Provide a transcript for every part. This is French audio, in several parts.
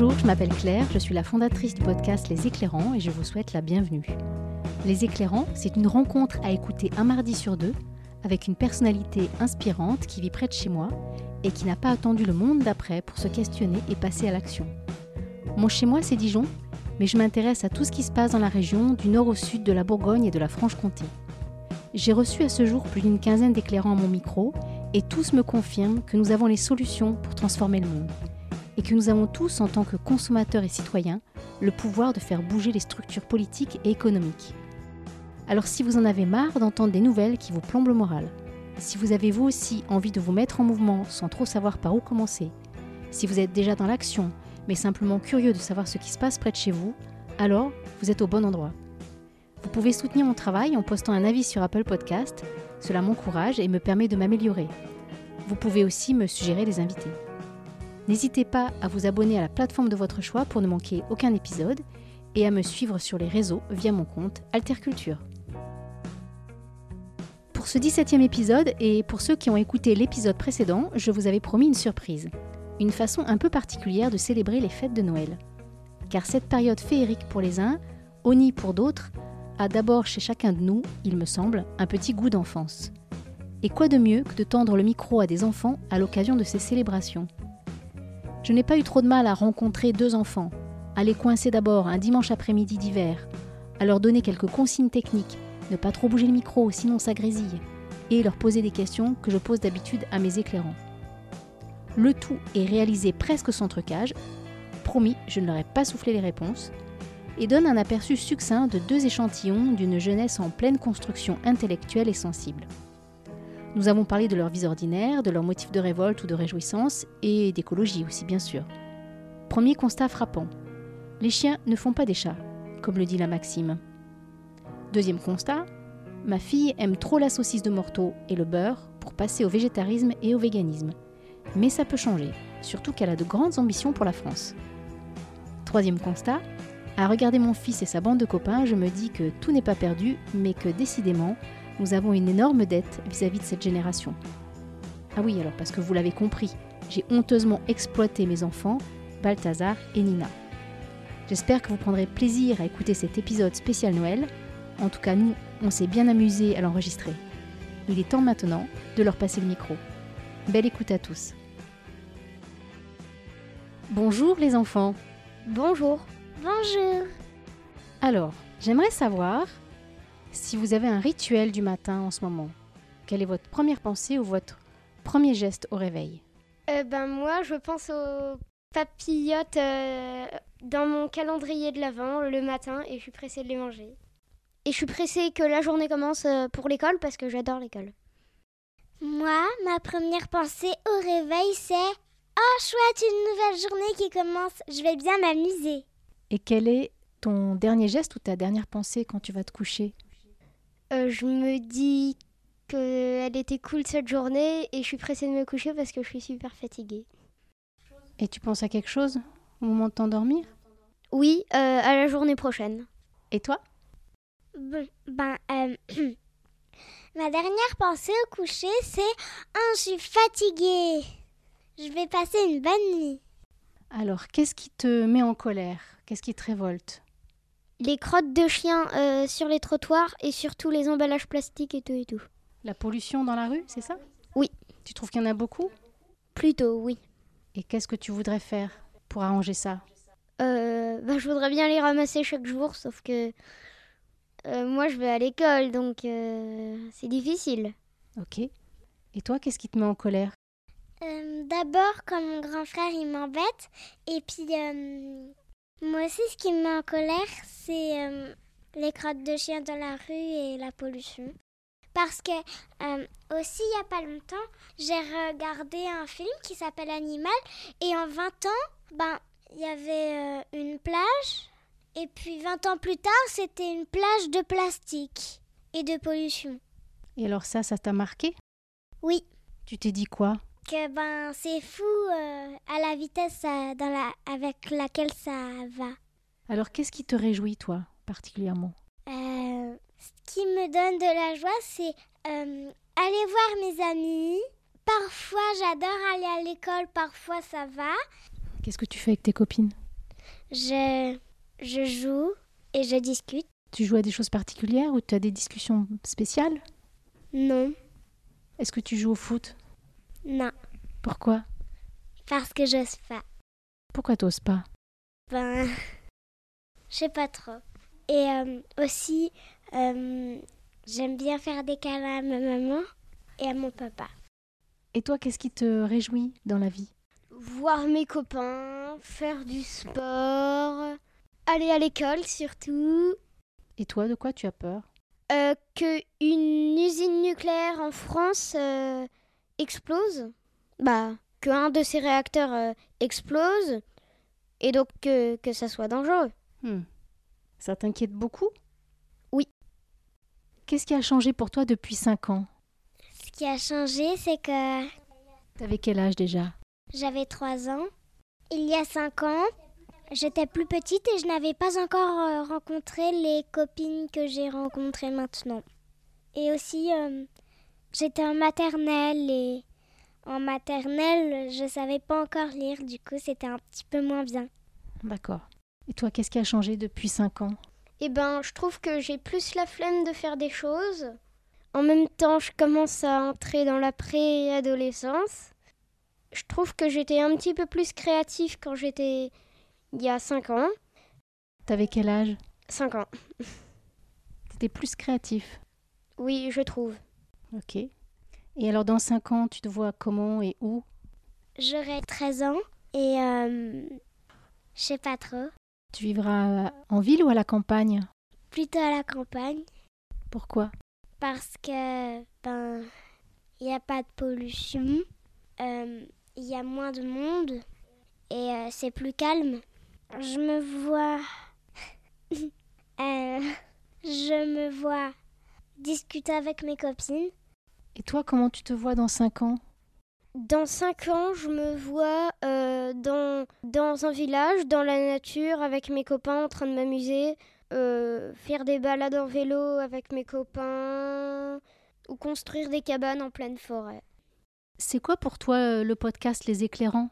Bonjour, je m'appelle Claire, je suis la fondatrice du podcast Les Éclairants et je vous souhaite la bienvenue. Les Éclairants, c'est une rencontre à écouter un mardi sur deux avec une personnalité inspirante qui vit près de chez moi et qui n'a pas attendu le monde d'après pour se questionner et passer à l'action. Mon chez moi, c'est Dijon, mais je m'intéresse à tout ce qui se passe dans la région, du nord au sud de la Bourgogne et de la Franche-Comté. J'ai reçu à ce jour plus d'une quinzaine d'éclairants à mon micro et tous me confirment que nous avons les solutions pour transformer le monde et que nous avons tous, en tant que consommateurs et citoyens, le pouvoir de faire bouger les structures politiques et économiques. Alors si vous en avez marre d'entendre des nouvelles qui vous plombent le moral, si vous avez vous aussi envie de vous mettre en mouvement sans trop savoir par où commencer, si vous êtes déjà dans l'action, mais simplement curieux de savoir ce qui se passe près de chez vous, alors vous êtes au bon endroit. Vous pouvez soutenir mon travail en postant un avis sur Apple Podcast, cela m'encourage et me permet de m'améliorer. Vous pouvez aussi me suggérer des invités. N'hésitez pas à vous abonner à la plateforme de votre choix pour ne manquer aucun épisode et à me suivre sur les réseaux via mon compte Alterculture. Pour ce 17e épisode et pour ceux qui ont écouté l'épisode précédent, je vous avais promis une surprise. Une façon un peu particulière de célébrer les fêtes de Noël. Car cette période féerique pour les uns, Oni pour d'autres, a d'abord chez chacun de nous, il me semble, un petit goût d'enfance. Et quoi de mieux que de tendre le micro à des enfants à l'occasion de ces célébrations? Je n'ai pas eu trop de mal à rencontrer deux enfants, à les coincer d'abord un dimanche après-midi d'hiver, à leur donner quelques consignes techniques, ne pas trop bouger le micro sinon ça grésille, et leur poser des questions que je pose d'habitude à mes éclairants. Le tout est réalisé presque sans trucage, promis, je ne leur ai pas soufflé les réponses, et donne un aperçu succinct de deux échantillons d'une jeunesse en pleine construction intellectuelle et sensible. Nous avons parlé de leur vie ordinaire, de leurs motifs de révolte ou de réjouissance, et d'écologie aussi bien sûr. Premier constat frappant. Les chiens ne font pas des chats, comme le dit la maxime. Deuxième constat. Ma fille aime trop la saucisse de morteau et le beurre pour passer au végétarisme et au véganisme. Mais ça peut changer, surtout qu'elle a de grandes ambitions pour la France. Troisième constat. À regarder mon fils et sa bande de copains, je me dis que tout n'est pas perdu, mais que décidément, nous avons une énorme dette vis-à-vis de cette génération. Ah oui, alors parce que vous l'avez compris, j'ai honteusement exploité mes enfants, Balthazar et Nina. J'espère que vous prendrez plaisir à écouter cet épisode spécial Noël. En tout cas, nous, on s'est bien amusé à l'enregistrer. Il est temps maintenant de leur passer le micro. Belle écoute à tous. Bonjour les enfants. Bonjour. Bonjour. Alors, j'aimerais savoir si vous avez un rituel du matin en ce moment, quelle est votre première pensée ou votre premier geste au réveil euh, Ben moi, je pense aux papillotes euh, dans mon calendrier de l'avant le matin et je suis pressée de les manger. Et je suis pressée que la journée commence euh, pour l'école parce que j'adore l'école. Moi, ma première pensée au réveil, c'est Oh chouette, une nouvelle journée qui commence, je vais bien m'amuser. Et quel est ton dernier geste ou ta dernière pensée quand tu vas te coucher? Euh, je me dis qu'elle était cool cette journée et je suis pressée de me coucher parce que je suis super fatiguée. Et tu penses à quelque chose au moment de t'endormir? Oui, euh, à la journée prochaine. Et toi? Ben, euh, ma dernière pensée au coucher, c'est Oh, je suis fatiguée. Je vais passer une bonne nuit. Alors, qu'est-ce qui te met en colère? Qu'est-ce qui te révolte? Les crottes de chiens euh, sur les trottoirs et surtout les emballages plastiques et tout et tout. La pollution dans la rue, c'est ça? Oui. Tu trouves qu'il y en a beaucoup? Plutôt, oui. Et qu'est-ce que tu voudrais faire pour arranger ça? Euh, bah, Je voudrais bien les ramasser chaque jour, sauf que euh, moi je vais à l'école, donc euh, c'est difficile. Ok. Et toi, qu'est-ce qui te met en colère? D'abord, quand mon grand frère il m'embête, et puis moi aussi, ce qui me met en colère, c'est euh, les crottes de chiens dans la rue et la pollution. Parce que euh, aussi, il n'y a pas longtemps, j'ai regardé un film qui s'appelle Animal et en 20 ans, ben, il y avait euh, une plage et puis 20 ans plus tard, c'était une plage de plastique et de pollution. Et alors ça, ça t'a marqué? Oui. Tu t'es dit quoi? Que ben c'est fou euh, à la vitesse euh, dans la, avec laquelle ça va. Alors qu'est-ce qui te réjouit toi particulièrement? Euh, Ce qui me donne de la joie, c'est aller voir mes amis. Parfois j'adore aller à l'école, parfois ça va. Qu'est-ce que tu fais avec tes copines? Je, je joue et je discute. Tu joues à des choses particulières ou tu as des discussions spéciales? Non, Est-ce que tu joues au foot? Non, Pourquoi? Parce que j'ose pas. Pourquoi t'oses pas? Ben, je sais pas trop. Et euh, aussi, euh, j'aime bien faire des câlins à ma maman et à mon papa. Et toi, qu'est-ce qui te réjouit dans la vie? Voir mes copains, faire du sport, aller à l'école surtout. Et toi, de quoi tu as peur? Euh, que une usine nucléaire en France euh, explose. Bah, que un de ces réacteurs euh, explose. Et donc que, que ça soit dangereux. Hmm. Ça t'inquiète beaucoup? Oui. Qu'est-ce qui a changé pour toi depuis 5 ans? Ce qui a changé, c'est que T'avais quel âge déjà? j'avais 3 ans. Il y a 5 ans, j'étais plus petite et je n'avais pas encore euh, rencontré les copines que j'ai rencontrées maintenant. Et aussi, euh, j'étais en maternelle et en maternelle, je savais pas encore lire, du coup, c'était un petit peu moins bien. D'accord. Et toi, qu'est-ce qui a changé depuis 5 ans? Eh ben, je trouve que j'ai plus la flemme de faire des choses. En même temps, je commence à entrer dans la préadolescence. Je trouve que j'étais un petit peu plus créatif quand j'étais il y a 5 ans. T'avais quel âge? 5 ans, T'étais plus créatif? oui, je trouve. Ok. Et alors, dans 5 ans, tu te vois comment et où? J'aurai 13 ans et euh, je sais pas trop. Tu vivras en ville ou à la campagne? Plutôt à la campagne Pourquoi? Parce que ben il n'y a pas de pollution, euh, il y a moins de monde et euh, c'est plus calme. Je me vois, euh, je me vois discuter avec mes copines. Et toi, comment tu te vois dans 5 ans? Dans 5 ans, je me vois euh, dans, dans un village, dans la nature, avec mes copains en train de m'amuser, euh, faire des balades en vélo avec mes copains, ou construire des cabanes en pleine forêt. C'est quoi pour toi euh, le podcast Les Éclairants?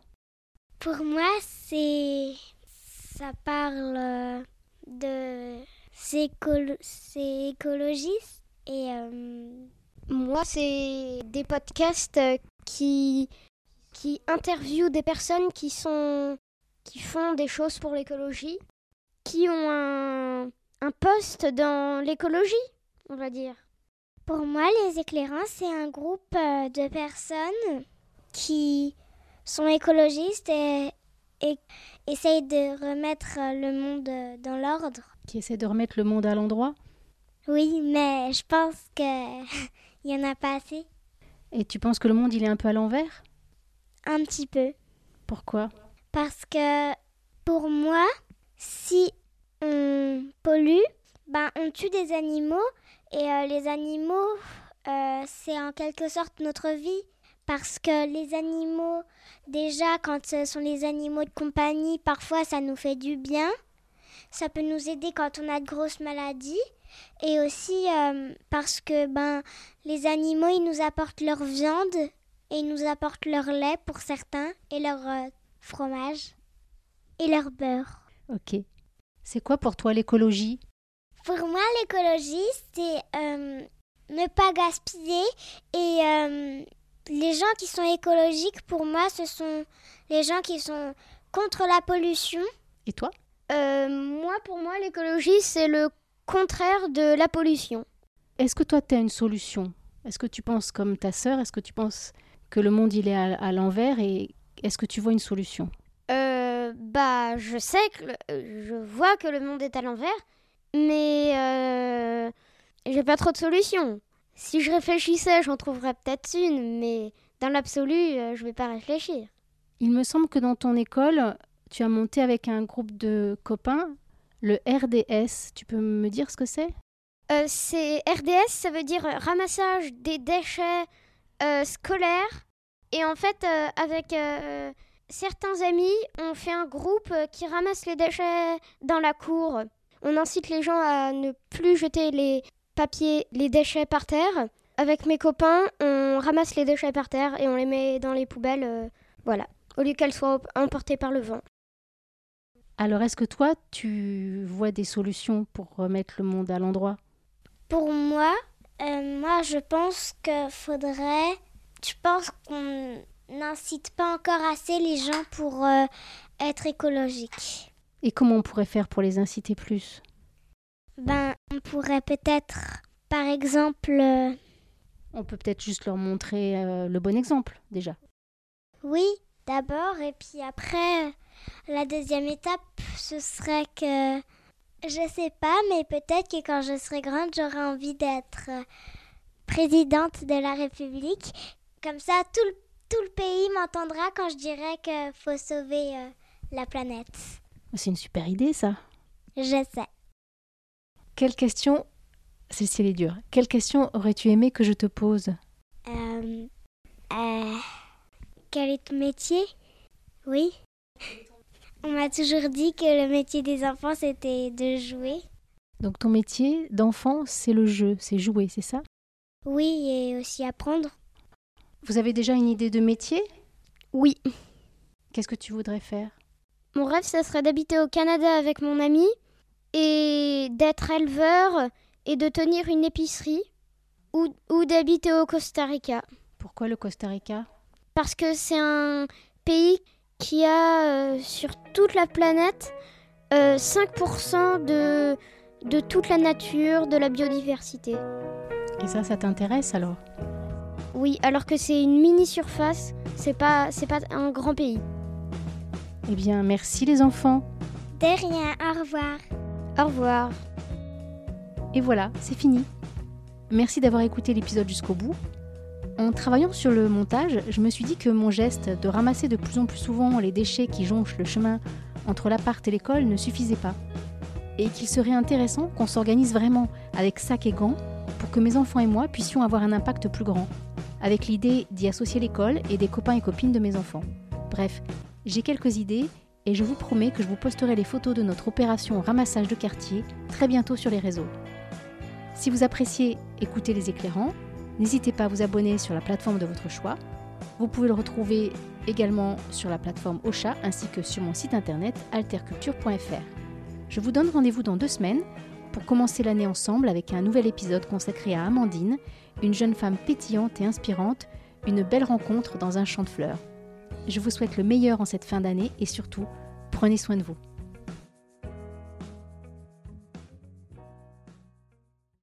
Pour moi, c'est ça parle de c'est écolo- c'est écologiste et euh, Moi, c'est des podcasts euh, qui, qui interviewent des personnes qui sont qui font des choses pour l'écologie, qui ont un, un poste dans l'écologie, on va dire. Pour moi, les éclairants, c'est un groupe euh, de personnes qui sont écologistes et, et essayent de remettre le monde dans l'ordre. Qui essaie de remettre le monde à l'endroit Oui, mais je pense que il y en a pas assez. Et tu penses que le monde, il est un peu à l'envers? Un petit peu. Pourquoi? Parce que pour moi, si on pollue, ben on tue des animaux et euh, les animaux, euh, c'est en quelque sorte notre vie. Parce que les animaux, déjà quand ce sont les animaux de compagnie, parfois ça nous fait du bien. Ça peut nous aider quand on a de grosses maladies. Et aussi euh, parce que ben, les animaux, ils nous apportent leur viande et ils nous apportent leur lait pour certains et leur euh, fromage et leur beurre. Ok. C'est quoi pour toi l'écologie? Pour moi, l'écologie, c'est euh, ne pas gaspiller. Et euh, les gens qui sont écologiques, pour moi, ce sont les gens qui sont contre la pollution. Et toi? Euh, moi, pour moi, l'écologie, c'est le contraire de la pollution. Est-ce que toi, tu as une solution? Est-ce que tu penses comme ta sœur? Est-ce que tu penses que le monde, il est à, à l'envers? Et est-ce que tu vois une solution? Euh, bah, je sais que le- euh, je vois que le monde est à l'envers, mais euh, j'ai pas trop de solutions. Si je réfléchissais, j'en trouverais peut-être une, mais dans l'absolu, euh, je vais pas réfléchir. Il me semble que dans ton école, tu as monté avec un groupe de copains le RDS. Tu peux me dire ce que c'est? Euh, c'est RDS, ça veut dire euh, ramassage des déchets euh, scolaires. Et en fait, avec certains amis, on fait un groupe qui ramasse les déchets dans la cour. On incite les gens à ne plus jeter les papiers, les déchets par terre. Avec mes copains, on ramasse les déchets par terre et on les met dans les poubelles, voilà, au lieu qu'elles soient emportées par le vent. Alors, est-ce que toi, tu vois des solutions pour remettre le monde à l'endroit? Pour moi, euh, moi, je pense qu'il faudrait. Je pense qu'on n'incite pas encore assez les gens pour euh, être écologiques. Et comment on pourrait faire pour les inciter plus? Ben, on pourrait peut-être, par exemple. euh, On peut peut-être juste leur montrer le bon exemple, déjà. Oui, d'abord, et puis après, la deuxième étape, ce serait que, je sais pas, mais peut-être que quand je serai grande, j'aurai envie d'être euh, présidente de la République. Comme ça, tout le, tout le pays m'entendra quand je dirai qu'il faut sauver euh, la planète. C'est une super idée, ça. Je sais. Quelle question, celle-ci elle est dure, quelle question aurais-tu aimé que je te pose? Euh, euh, quel est ton métier? Oui. On m'a toujours dit que le métier des enfants, c'était de jouer. Donc ton métier d'enfant, c'est le jeu, c'est jouer, c'est ça? Oui, et aussi apprendre. Vous avez déjà une idée de métier? Oui. Qu'est-ce que tu voudrais faire? Mon rêve, ça serait d'habiter au Canada avec mon ami et d'être éleveur et de tenir une épicerie ou, ou d'habiter au Costa Rica. Pourquoi le Costa Rica? Parce que c'est un pays qui a euh, sur toute la planète euh, 5% de, de toute la nature, de la biodiversité. Et ça, ça t'intéresse alors? Oui, alors que c'est une mini surface, c'est pas, c'est pas un grand pays. Eh bien, merci les enfants. De rien, au revoir. Au revoir. Et voilà, c'est fini. Merci d'avoir écouté l'épisode jusqu'au bout. En travaillant sur le montage, je me suis dit que mon geste de ramasser de plus en plus souvent les déchets qui jonchent le chemin entre l'appart et l'école ne suffisait pas. Et qu'il serait intéressant qu'on s'organise vraiment avec sac et gants pour que mes enfants et moi puissions avoir un impact plus grand, avec l'idée d'y associer l'école et des copains et copines de mes enfants. Bref, j'ai quelques idées et je vous promets que je vous posterai les photos de notre opération ramassage de quartier très bientôt sur les réseaux. Si vous appréciez écouter les éclairants, n'hésitez pas à vous abonner sur la plateforme de votre choix. Vous pouvez le retrouver également sur la plateforme Ocha ainsi que sur mon site internet alterculture.fr. Je vous donne rendez-vous dans deux semaines pour commencer l'année ensemble avec un nouvel épisode consacré à Amandine, une jeune femme pétillante et inspirante, une belle rencontre dans un champ de fleurs. Je vous souhaite le meilleur en cette fin d'année et surtout, prenez soin de vous.